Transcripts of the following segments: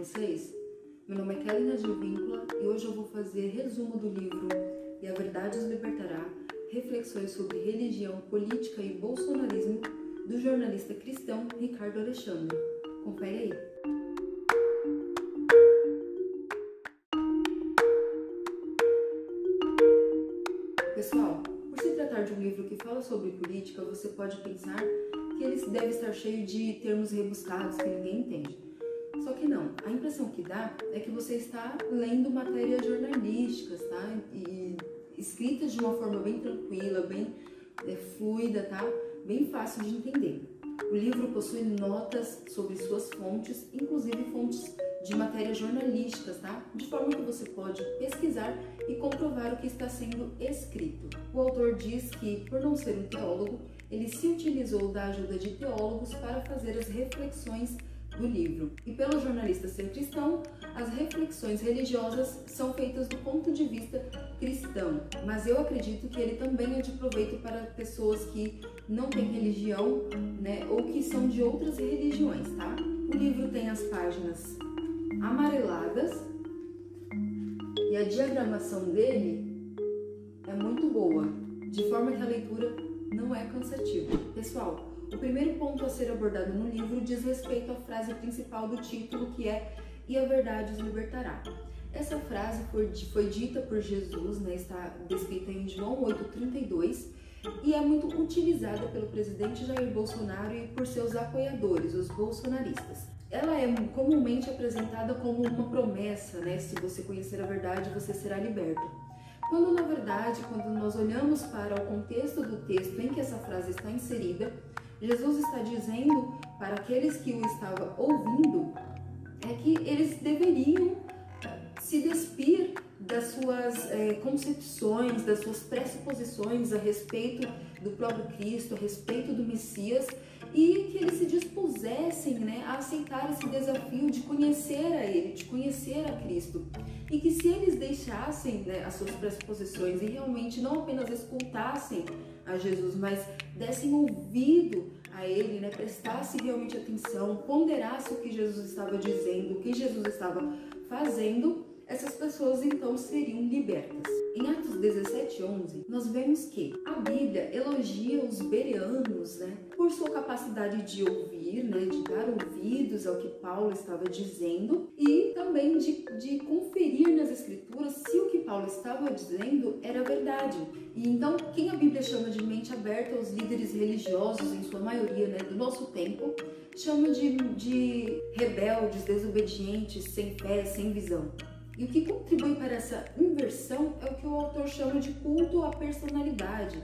vocês? Meu nome é Kelly Advíncula e hoje eu vou fazer resumo do livro E a Verdade os Libertará, reflexões sobre religião, política e bolsonarismo do jornalista cristão Ricardo Alexandre. Confere aí. Pessoal, por se tratar de um livro que fala sobre política, você pode pensar que ele deve estar cheio de termos rebuscados que ninguém entende. Só que não, a impressão que dá é que você está lendo matérias jornalísticas, tá? E escritas de uma forma bem tranquila, bem é, fluida, tá? Bem fácil de entender. O livro possui notas sobre suas fontes, inclusive fontes de matérias jornalísticas, tá? De forma que você pode pesquisar e comprovar o que está sendo escrito. O autor diz que, por não ser um teólogo, ele se utilizou da ajuda de teólogos para fazer as reflexões do livro. E pelo jornalista ser cristão, as reflexões religiosas são feitas do ponto de vista cristão, mas eu acredito que ele também é de proveito para pessoas que não têm religião, né, ou que são de outras religiões, tá? O livro tem as páginas amareladas e a diagramação dele é muito boa, de forma que a leitura não é cansativa. Pessoal, o primeiro ponto a ser abordado no livro diz respeito à frase principal do título, que é E a verdade os libertará. Essa frase foi, dita por Jesus, né, está descrita em João 8,32 e é muito utilizada pelo presidente Jair Bolsonaro e por seus apoiadores, os bolsonaristas. Ela é comumente apresentada como uma promessa, né? Se você conhecer a verdade, você será liberto. Quando na verdade, quando nós olhamos para o contexto do texto em que essa frase está inserida, Jesus está dizendo para aqueles que o estavam ouvindo é que eles deveriam se despir das suas é, concepções, das suas pressuposições a respeito do próprio Cristo, a respeito do Messias e que eles se dispusessem né, a aceitar esse desafio de conhecer a Ele, de conhecer a Cristo. E que se eles deixassem né, as suas pressuposições e realmente não apenas escutassem a Jesus, mas dessem ouvido a Ele, né, prestassem realmente atenção, ponderassem o que Jesus estava dizendo, o que Jesus estava fazendo, essas pessoas então seriam libertas. Em Atos 17, 11, nós vemos que a Bíblia elogia os bereanos né, por sua capacidade de ouvir, né, de dar ouvidos ao que Paulo estava dizendo e também de, de conferir nas Escrituras se o que Paulo estava dizendo era verdade. E então, quem a Bíblia chama de mente aberta aos líderes religiosos, em sua maioria né, do nosso tempo, chama de, de rebeldes, desobedientes, sem fé, sem visão. E o que contribui para essa inversão é o que o autor chama de culto à personalidade,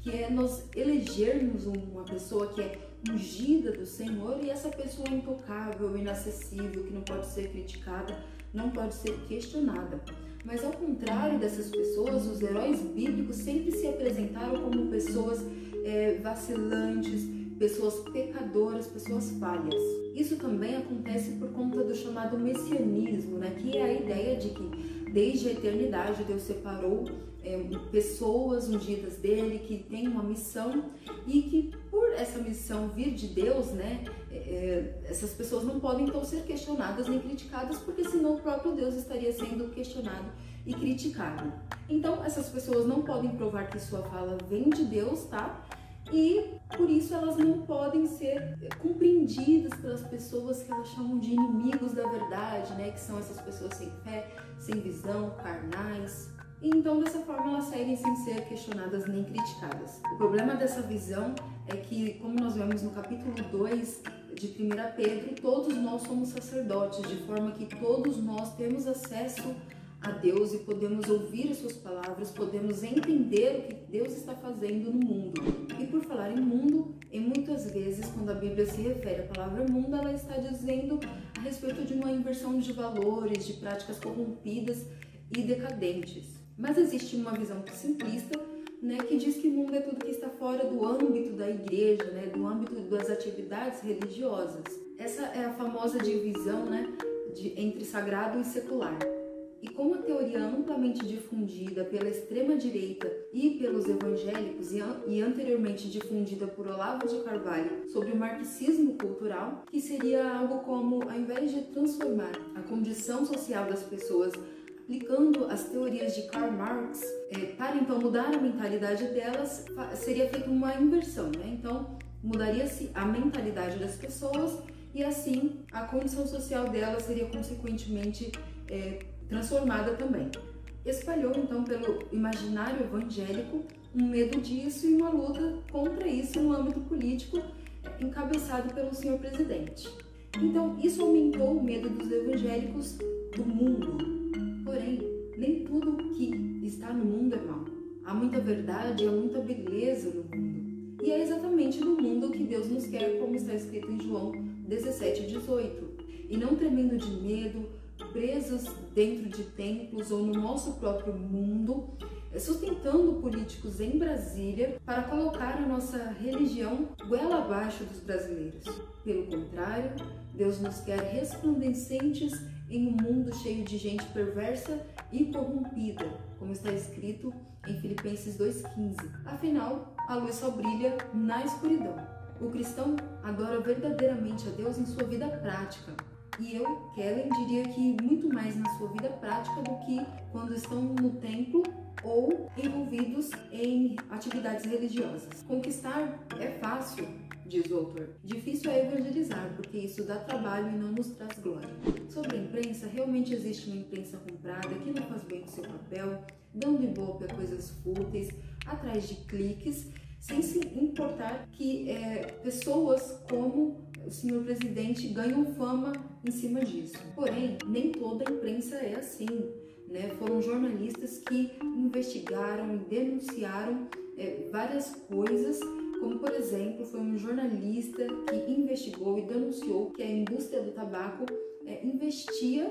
que é nós elegermos uma pessoa que é ungida do Senhor e essa pessoa é intocável, inacessível, que não pode ser criticada, não pode ser questionada. Mas ao contrário dessas pessoas, os heróis bíblicos sempre se apresentaram como pessoas é, vacilantes, pessoas pecadoras, pessoas falhas. Isso também acontece por conta do chamado messianismo, né? que é a ideia de que desde a eternidade Deus separou é, pessoas ungidas dele que têm uma missão e que por essa missão vir de Deus, né, é, é, essas pessoas não podem então ser questionadas nem criticadas porque senão o próprio Deus estaria sendo questionado e criticado. Então essas pessoas não podem provar que sua fala vem de Deus, tá? E por isso elas não podem ser compreendidas pelas pessoas que elas chamam de inimigos da verdade, né? Que são essas pessoas sem fé, sem visão, carnais. E então dessa forma elas saírem sem ser questionadas nem criticadas. O problema dessa visão é que, como nós vemos no capítulo 2 de 1 Pedro, todos nós somos sacerdotes, de forma que todos nós temos acesso a Deus e podemos ouvir as suas palavras, podemos entender o que Deus está fazendo no mundo. E por falar em mundo, em muitas vezes quando a Bíblia se refere à palavra mundo, ela está dizendo a respeito de uma inversão de valores, de práticas corrompidas e decadentes. Mas existe uma visão simplista né, que diz que mundo é tudo que está fora do âmbito da igreja, né, do âmbito das atividades religiosas. Essa é a famosa divisão né, de, entre sagrado e secular. E como a teoria amplamente difundida pela extrema-direita e pelos evangélicos e anteriormente difundida por Olavo de Carvalho sobre o marxismo cultural, que seria algo como, ao invés de transformar a condição social das pessoas aplicando as teorias de Karl Marx é, para então mudar a mentalidade delas, seria feita uma inversão, né? Então mudaria-se a mentalidade das pessoas e assim a condição social delas seria consequentemente é, transformada também. Espalhou então pelo imaginário evangélico um medo disso e uma luta contra isso no âmbito político, encabeçado pelo senhor presidente. Então, isso aumentou o medo dos evangélicos do mundo. Porém, nem tudo que está no mundo é mal. Há muita verdade, há muita beleza no mundo. E é exatamente no mundo que Deus nos quer, como está escrito em João 17, 18. E não tremendo de medo, presos dentro de templos ou no nosso próprio mundo, sustentando políticos em Brasília para colocar a nossa religião goela abaixo dos brasileiros. Pelo contrário, Deus nos quer resplandecentes em um mundo cheio de gente perversa e corrompida, como está escrito em Filipenses 2,15. Afinal, a luz só brilha na escuridão. O cristão adora verdadeiramente a Deus em sua vida prática, e eu, Kellen, diria que muito mais na sua vida prática do que quando estão no templo ou envolvidos em atividades religiosas. Conquistar é fácil, diz o autor. Difícil é evangelizar, porque isso dá trabalho e não nos traz glória. Sobre a imprensa, realmente existe uma imprensa comprada que não faz bem o seu papel, dando ibope a coisas fúteis, atrás de cliques, sem se importar que é, pessoas como o senhor presidente ganham fama em cima disso. Porém, nem toda a imprensa é assim. Né? Foram jornalistas que investigaram e denunciaram é, várias coisas, como por exemplo, foi um jornalista que investigou e denunciou que a indústria do tabaco é, investia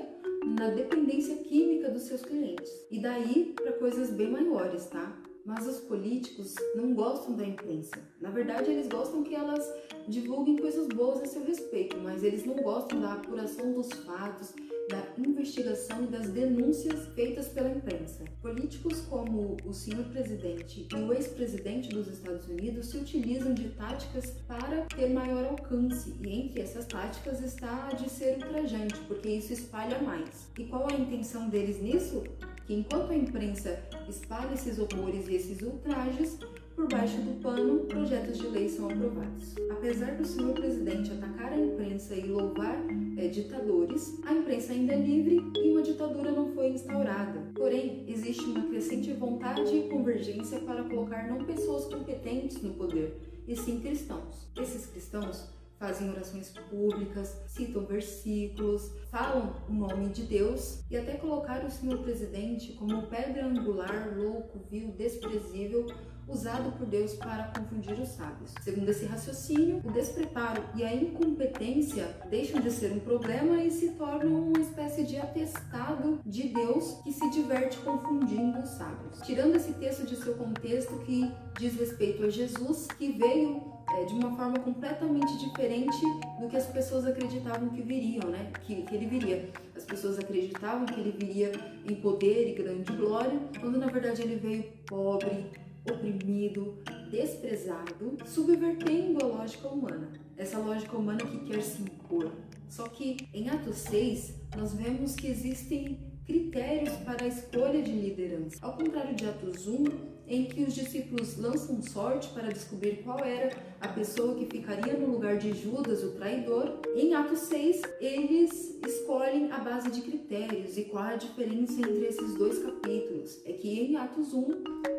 na dependência química dos seus clientes. E daí para coisas bem maiores, tá? Mas os políticos não gostam da imprensa. Na verdade, eles gostam que elas divulguem coisas boas a seu respeito, mas eles não gostam da apuração dos fatos, da investigação e das denúncias feitas pela imprensa. Políticos como o senhor presidente e o ex-presidente dos Estados Unidos se utilizam de táticas para ter maior alcance, e entre essas táticas está a de ser ultrajante, porque isso espalha mais. E qual a intenção deles nisso? Que enquanto a imprensa espalha esses horrores e esses ultrajes, por baixo do pano, projetos de lei são aprovados. Apesar do senhor presidente atacar a imprensa e louvar é, ditadores, a imprensa ainda é livre e uma ditadura não foi instaurada. Porém, existe uma crescente vontade e convergência para colocar não pessoas competentes no poder, e sim cristãos. Esses cristãos fazem orações públicas, citam versículos, falam o nome de Deus e até colocar o senhor presidente como pedra angular, louco, vil, desprezível, usado por Deus para confundir os sábios. Segundo esse raciocínio, o despreparo e a incompetência deixam de ser um problema e se tornam uma espécie de atestado de Deus que se diverte confundindo os sábios. Tirando esse texto de seu contexto que diz respeito a Jesus, que veio é, de uma forma completamente diferente do que as pessoas acreditavam que viriam, né? Que, que ele viria. As pessoas acreditavam que ele viria em poder e grande glória, quando na verdade ele veio pobre, oprimido, desprezado, subvertendo a lógica humana. Essa lógica humana que quer se impor. Só que em Atos 6, nós vemos que existem critérios para a escolha de liderança. Ao contrário de Atos 1, em que os discípulos lançam sorte para descobrir qual era a pessoa que ficaria no lugar de Judas, o traidor, em Atos 6 eles escolhem a base de critérios. E qual a diferença entre esses dois capítulos? É que em Atos 1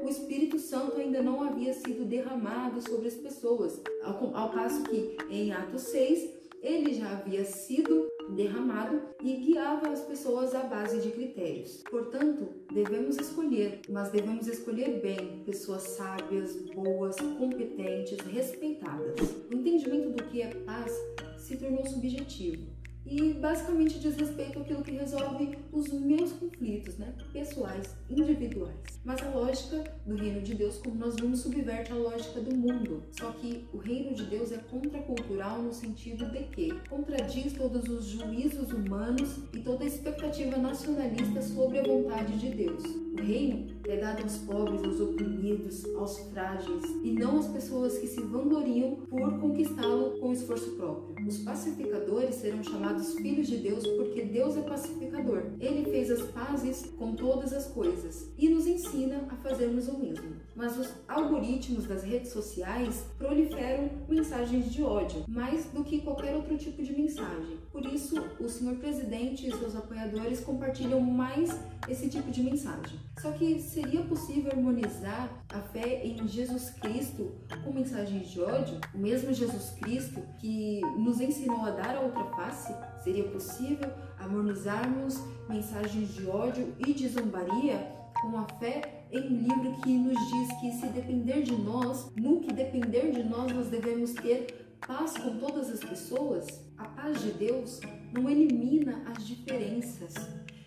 o Espírito Santo ainda não havia sido derramado sobre as pessoas, ao, passo que em Atos 6 ele já havia sido derramado e guiava as pessoas à base de critérios. Portanto, devemos escolher, mas devemos escolher bem pessoas sábias, boas, competentes, respeitadas. O entendimento do que é paz se tornou subjetivo. E basicamente diz respeito àquilo que resolve os meus conflitos, né, pessoais, individuais. Mas a lógica do reino de Deus, como nós vimos, subverte a lógica do mundo. Só que o reino de Deus é contracultural no sentido de que contradiz todos os juízos humanos e toda expectativa nacionalista sobre a vontade de Deus. O reino é dado aos pobres, aos oprimidos, aos frágeis e não às pessoas que se vangloriam por conquistá-lo com esforço próprio. Os pacificadores serão chamados filhos de Deus porque Deus é pacificador. Ele fez as pazes com todas as coisas e nos ensina a fazermos o mesmo. Mas os algoritmos das redes sociais proliferam mensagens de ódio, mais do que qualquer outro tipo de mensagem. Por isso, o senhor presidente e seus apoiadores compartilham mais esse tipo de mensagem. Só que seria possível harmonizar a fé em Jesus Cristo com mensagens de ódio? O mesmo Jesus Cristo que nos ensinou a dar a outra face? Seria possível harmonizarmos mensagens de ódio e de zombaria com a fé em um livro que nos diz que se depender de nós, no que depender de nós, nós devemos ter paz com todas as pessoas? A paz de Deus não elimina as diferenças,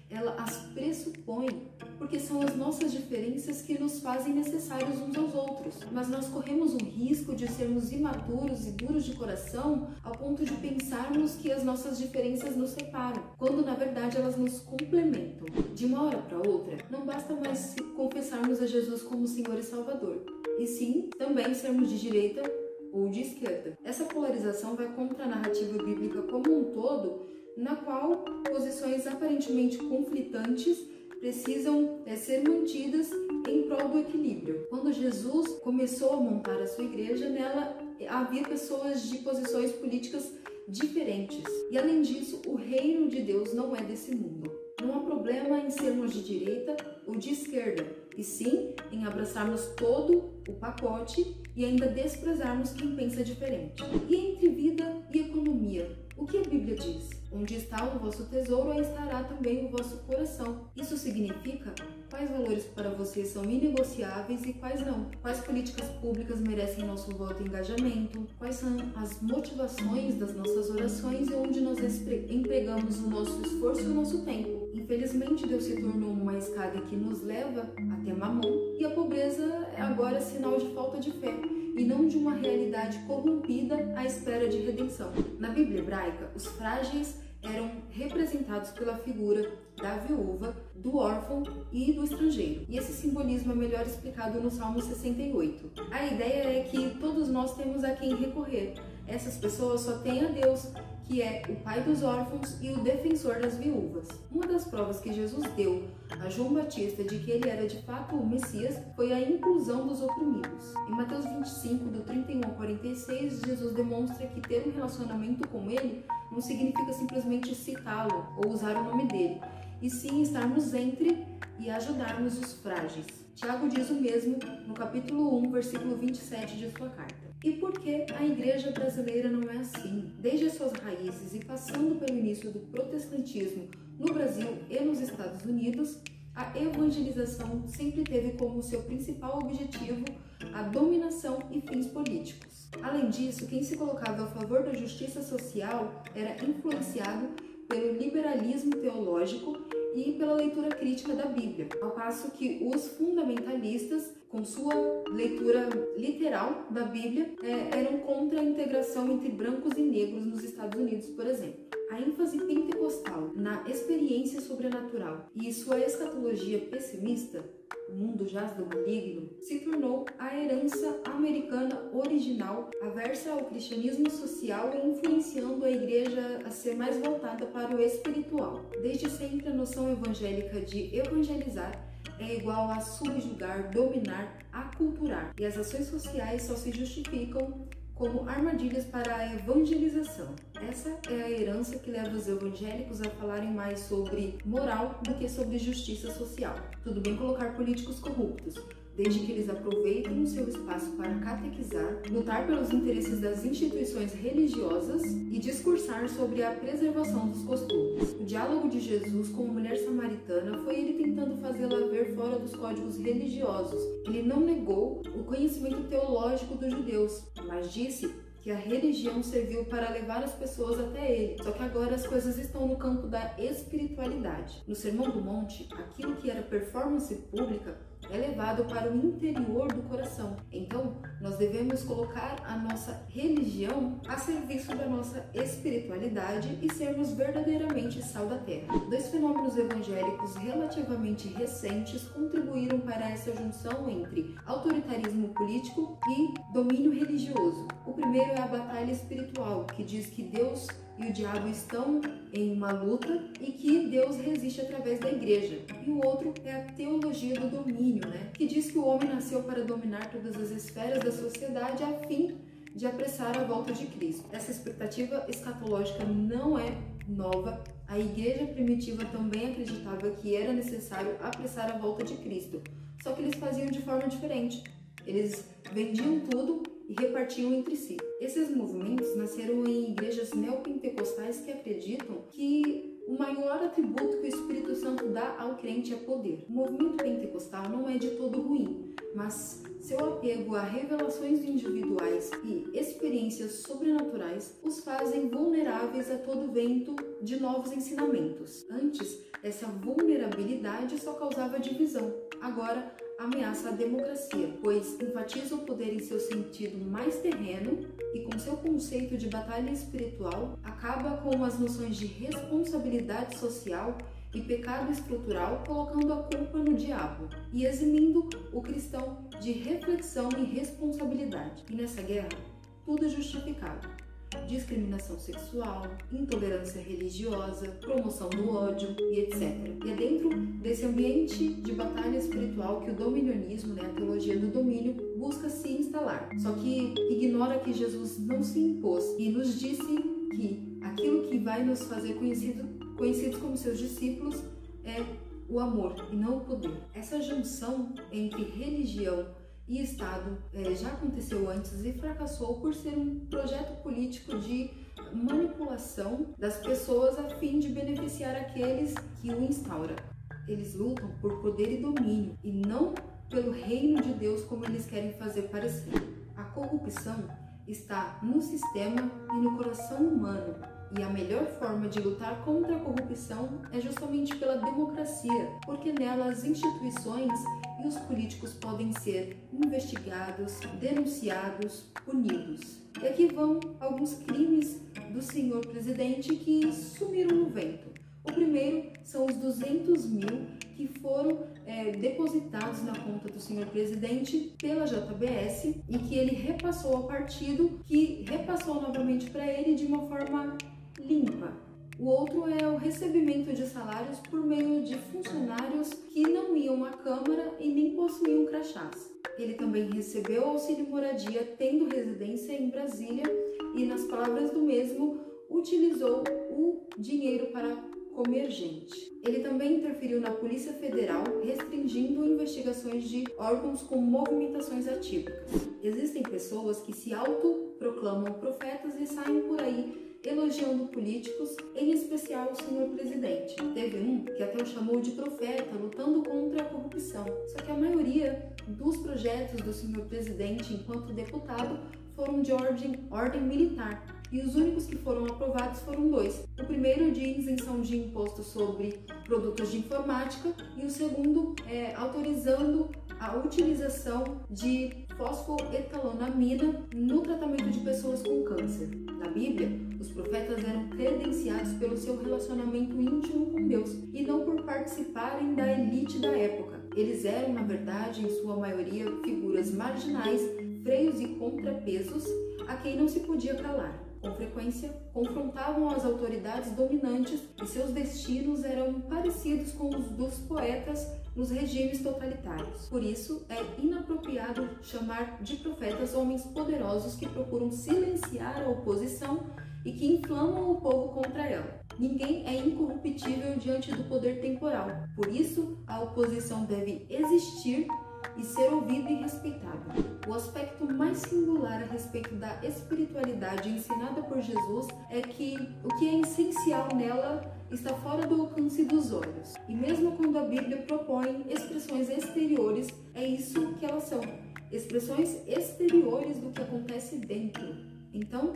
ela as pressupõe, porque são as nossas diferenças que nos fazem necessários uns aos outros. Mas nós corremos o risco de sermos imaturos e duros de coração ao ponto de pensarmos que as nossas diferenças nos separam, quando na verdade elas nos complementam. De uma hora para outra, não basta mais confessarmos a Jesus como Senhor e Salvador, e sim também sermos de direita ou de esquerda. Essa polarização vai contra a narrativa bíblica como um todo na qual posições aparentemente conflitantes precisam é, ser mantidas em prol do equilíbrio. Quando Jesus começou a montar a sua igreja, nela havia pessoas de posições políticas diferentes. E além disso, o reino de Deus não é desse mundo. Não há problema em sermos de direita ou de esquerda, e sim em abraçarmos todo o pacote e ainda desprezarmos quem pensa diferente. E entre vida e economia, o que a Bíblia diz? Onde está o vosso tesouro, aí estará também o vosso coração. Isso significa quais valores para você são inegociáveis e quais não. Quais políticas públicas merecem nosso voto e engajamento. Quais são as motivações das nossas orações e onde nós empregamos o nosso esforço e o nosso tempo. Infelizmente, Deus se tornou uma escada que nos leva até mamão e a pobreza é agora sinal de falta de fé e não de uma realidade corrompida à espera de redenção. Na Bíblia hebraica, os frágeis eram representados pela figura da viúva, do órfão e do estrangeiro. E esse simbolismo é melhor explicado no Salmo 68. A ideia é que todos nós temos a quem recorrer. Essas pessoas só têm a Deus que é o pai dos órfãos e o defensor das viúvas. Uma das provas que Jesus deu a João Batista de que ele era de fato o Messias foi a inclusão dos oprimidos. Em Mateus 25, do 31 ao 46, Jesus demonstra que ter um relacionamento com ele não significa simplesmente citá-lo ou usar o nome dele, e sim estarmos entre e ajudarmos os frágeis. Tiago diz o mesmo no capítulo 1, versículo 27 de sua carta. E por que a igreja brasileira não é assim? Desde as suas raízes e passando pelo início do protestantismo no Brasil e nos Estados Unidos, a evangelização sempre teve como seu principal objetivo a dominação e fins políticos. Além disso, quem se colocava a favor da justiça social era influenciado pelo liberalismo teológico e pela leitura crítica da Bíblia, ao passo que os fundamentalistas, com sua leitura literal da Bíblia, é, eram contra a integração entre brancos e negros nos Estados Unidos, por exemplo. A ênfase pentecostal na experiência sobrenatural e sua escatologia pessimista o mundo jaz do maligno, se tornou a herança americana original, aversa ao cristianismo social e influenciando a igreja a ser mais voltada para o espiritual. Desde sempre, a noção evangélica de evangelizar é igual a subjugar, dominar, aculturar, e as ações sociais só se justificam como armadilhas para a evangelização. Essa é a herança que leva os evangélicos a falarem mais sobre moral do que sobre justiça social. Tudo bem colocar políticos corruptos, desde que eles aproveitem o seu espaço para catequizar, lutar pelos interesses das instituições religiosas e discursar sobre a preservação dos costumes. O diálogo de Jesus com a mulher samaritana foi ele tentando fazê-la ver fora dos códigos religiosos. Ele não negou o conhecimento teológico dos judeus, mas disse que a religião serviu para levar as pessoas até ele. Só que agora as coisas estão no campo da espiritualidade. No Sermão do Monte, aquilo que era performance pública é levado para o interior do coração. Então, nós devemos colocar a nossa religião a serviço da nossa espiritualidade e sermos verdadeiramente sal da terra. Dois fenômenos evangélicos relativamente recentes contribuíram para essa junção entre autoritarismo político e domínio religioso. O primeiro é a batalha espiritual, que diz que Deus e o diabo estão em uma luta e que Deus resiste através da igreja. E o outro é a teologia do domínio, né? que diz que o homem nasceu para dominar todas as esferas da sociedade a fim de apressar a volta de Cristo. Essa expectativa escatológica não é nova. A igreja primitiva também acreditava que era necessário apressar a volta de Cristo, só que eles faziam de forma diferente. Eles vendiam tudo e entre si. Esses movimentos nasceram em igrejas neopentecostais que acreditam que o maior atributo que o Espírito Santo dá ao crente é poder. O movimento pentecostal não é de todo ruim, mas seu apego a revelações individuais e experiências sobrenaturais os fazem vulneráveis a todo vento de novos ensinamentos. Antes, essa vulnerabilidade só causava divisão. Agora, ameaça a democracia, pois enfatiza o poder em seu sentido mais terreno e, com seu conceito de batalha espiritual, acaba com as noções de responsabilidade social e pecado estrutural, colocando a culpa no diabo e eximindo o cristão de reflexão e responsabilidade. E nessa guerra, tudo é justificado discriminação sexual, intolerância religiosa, promoção do ódio e etc. E é dentro desse ambiente de batalha espiritual que o dominionismo, né, a teologia do domínio, busca se instalar. Só que ignora que Jesus não se impôs e nos disse que aquilo que vai nos fazer conhecido, conhecidos como seus discípulos é o amor e não o poder. Essa junção entre religião e Estado é, já aconteceu antes e fracassou por ser um projeto político de manipulação das pessoas a fim de beneficiar aqueles que o instauram. Eles lutam por poder e domínio e não pelo reino de Deus como eles querem fazer parecer. A corrupção está no sistema e no coração humano e a melhor forma de lutar contra a corrupção é justamente pela democracia, porque nela as instituições e os políticos podem ser investigados, denunciados, punidos. E aqui vão alguns crimes do senhor presidente que sumiram no vento. O primeiro são os 200 mil que foram é, depositados na conta do senhor presidente pela JBS e que ele repassou ao partido, que repassou novamente para ele de uma forma limpa. O outro é o recebimento de salários por meio de funcionários que não iam à Câmara e nem possuíam crachás. Ele também recebeu auxílio moradia tendo residência em Brasília e, nas palavras do mesmo, utilizou o dinheiro para comer gente. Ele também interferiu na Polícia Federal, restringindo investigações de órgãos com movimentações atípicas. Existem pessoas que se autoproclamam profetas e saem por aí elogiando políticos, em especial o senhor presidente. Teve um que até o chamou de profeta, lutando contra a corrupção. Só que a maioria dos projetos do senhor presidente enquanto deputado foram de ordem, ordem militar, e os únicos que foram aprovados foram dois. O primeiro de isenção de imposto sobre produtos de informática e o segundo é, autorizando a utilização de fosfoetalonamina no tratamento de pessoas com câncer. Na Bíblia, os profetas eram credenciados pelo seu relacionamento íntimo com Deus e não por participarem da elite da época. Eles eram, na verdade, em sua maioria, figuras marginais, freios e contrapesos a quem não se podia calar com frequência, confrontavam as autoridades dominantes e seus destinos eram parecidos com os dos poetas nos regimes totalitários. Por isso, é inapropriado chamar de profetas homens poderosos que procuram silenciar a oposição e que inflamam o povo contra ela. Ninguém é incorruptível diante do poder temporal. Por isso, a oposição deve existir e ser ouvido e respeitado. O aspecto mais singular a respeito da espiritualidade ensinada por Jesus é que o que é essencial nela está fora do alcance dos olhos. E mesmo quando a Bíblia propõe expressões exteriores, é isso que elas são expressões exteriores do que acontece dentro. Então,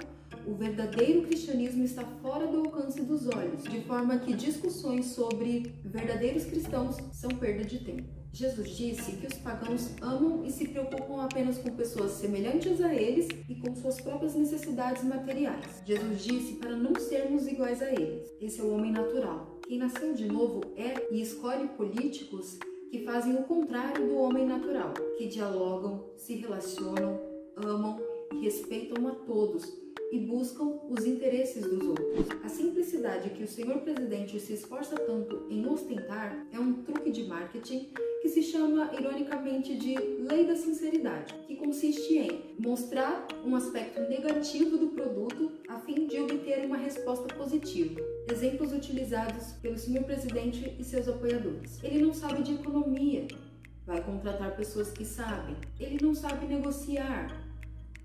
o verdadeiro cristianismo está fora do alcance dos olhos, de forma que discussões sobre verdadeiros cristãos são perda de tempo. Jesus disse que os pagãos amam e se preocupam apenas com pessoas semelhantes a eles e com suas próprias necessidades materiais. Jesus disse para não sermos iguais a eles. Esse é o homem natural. Quem nasceu de novo é e escolhe políticos que fazem o contrário do homem natural, que dialogam, se relacionam, amam respeitam a todos e buscam os interesses dos outros. A simplicidade que o senhor presidente se esforça tanto em ostentar é um truque de marketing que se chama ironicamente de lei da sinceridade, que consiste em mostrar um aspecto negativo do produto a fim de obter uma resposta positiva. Exemplos utilizados pelo senhor presidente e seus apoiadores. Ele não sabe de economia, vai contratar pessoas que sabem. Ele não sabe negociar,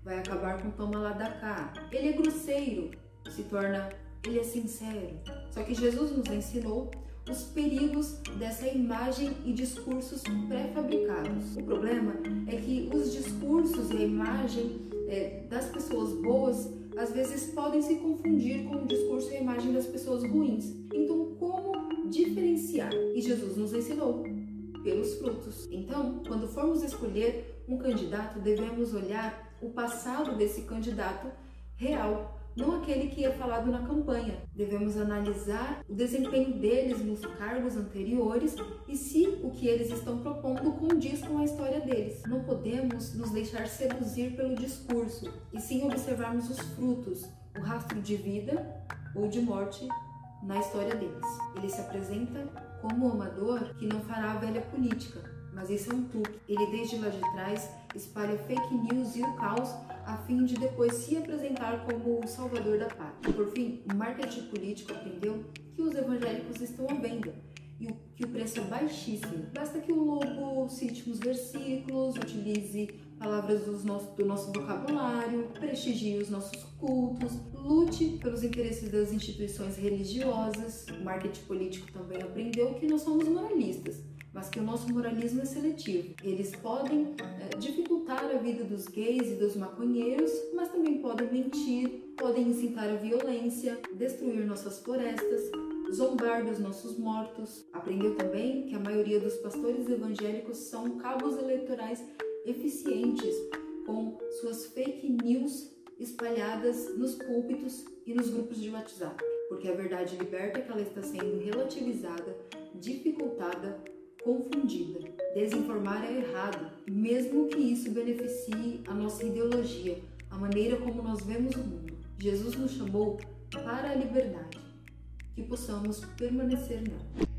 vai acabar com toma lá da cá. Ele é grosseiro, se torna ele é sincero. Só que Jesus nos ensinou os perigos dessa imagem e discursos pré-fabricados. O problema é que os discursos e a imagem é, das pessoas boas às vezes podem se confundir com o discurso e a imagem das pessoas ruins. Então, como diferenciar? E Jesus nos ensinou pelos frutos. Então, quando formos escolher um candidato, devemos olhar o passado desse candidato real não aquele que é falado na campanha. Devemos analisar o desempenho deles nos cargos anteriores e se o que eles estão propondo condiz com a história deles. Não podemos nos deixar seduzir pelo discurso e sim observarmos os frutos, o rastro de vida ou de morte na história deles. Ele se apresenta como um amador que não fará a velha política, mas esse é um truque. Ele desde lá de trás espalha fake news e o caos a fim de depois se apresentar como o salvador da pátria. Por fim, o marketing político aprendeu que os evangélicos estão à venda e que o preço é baixíssimo. Basta que o lobo cite uns versículos, utilize palavras do nosso, do nosso vocabulário, prestigie os nossos cultos, lute pelos interesses das instituições religiosas. O marketing político também aprendeu que nós somos moralistas mas que o nosso moralismo é seletivo. Eles podem é, dificultar a vida dos gays e dos maconheiros, mas também podem mentir, podem incitar a violência, destruir nossas florestas, zombar dos nossos mortos. Aprendeu também que a maioria dos pastores evangélicos são cabos eleitorais eficientes com suas fake news espalhadas nos púlpitos e nos grupos de WhatsApp, porque a verdade liberta é que ela está sendo relativizada, dificultada confundida. Desinformar é errado, mesmo que isso beneficie a nossa ideologia, a maneira como nós vemos o mundo. Jesus nos chamou para a liberdade, que possamos permanecer nela.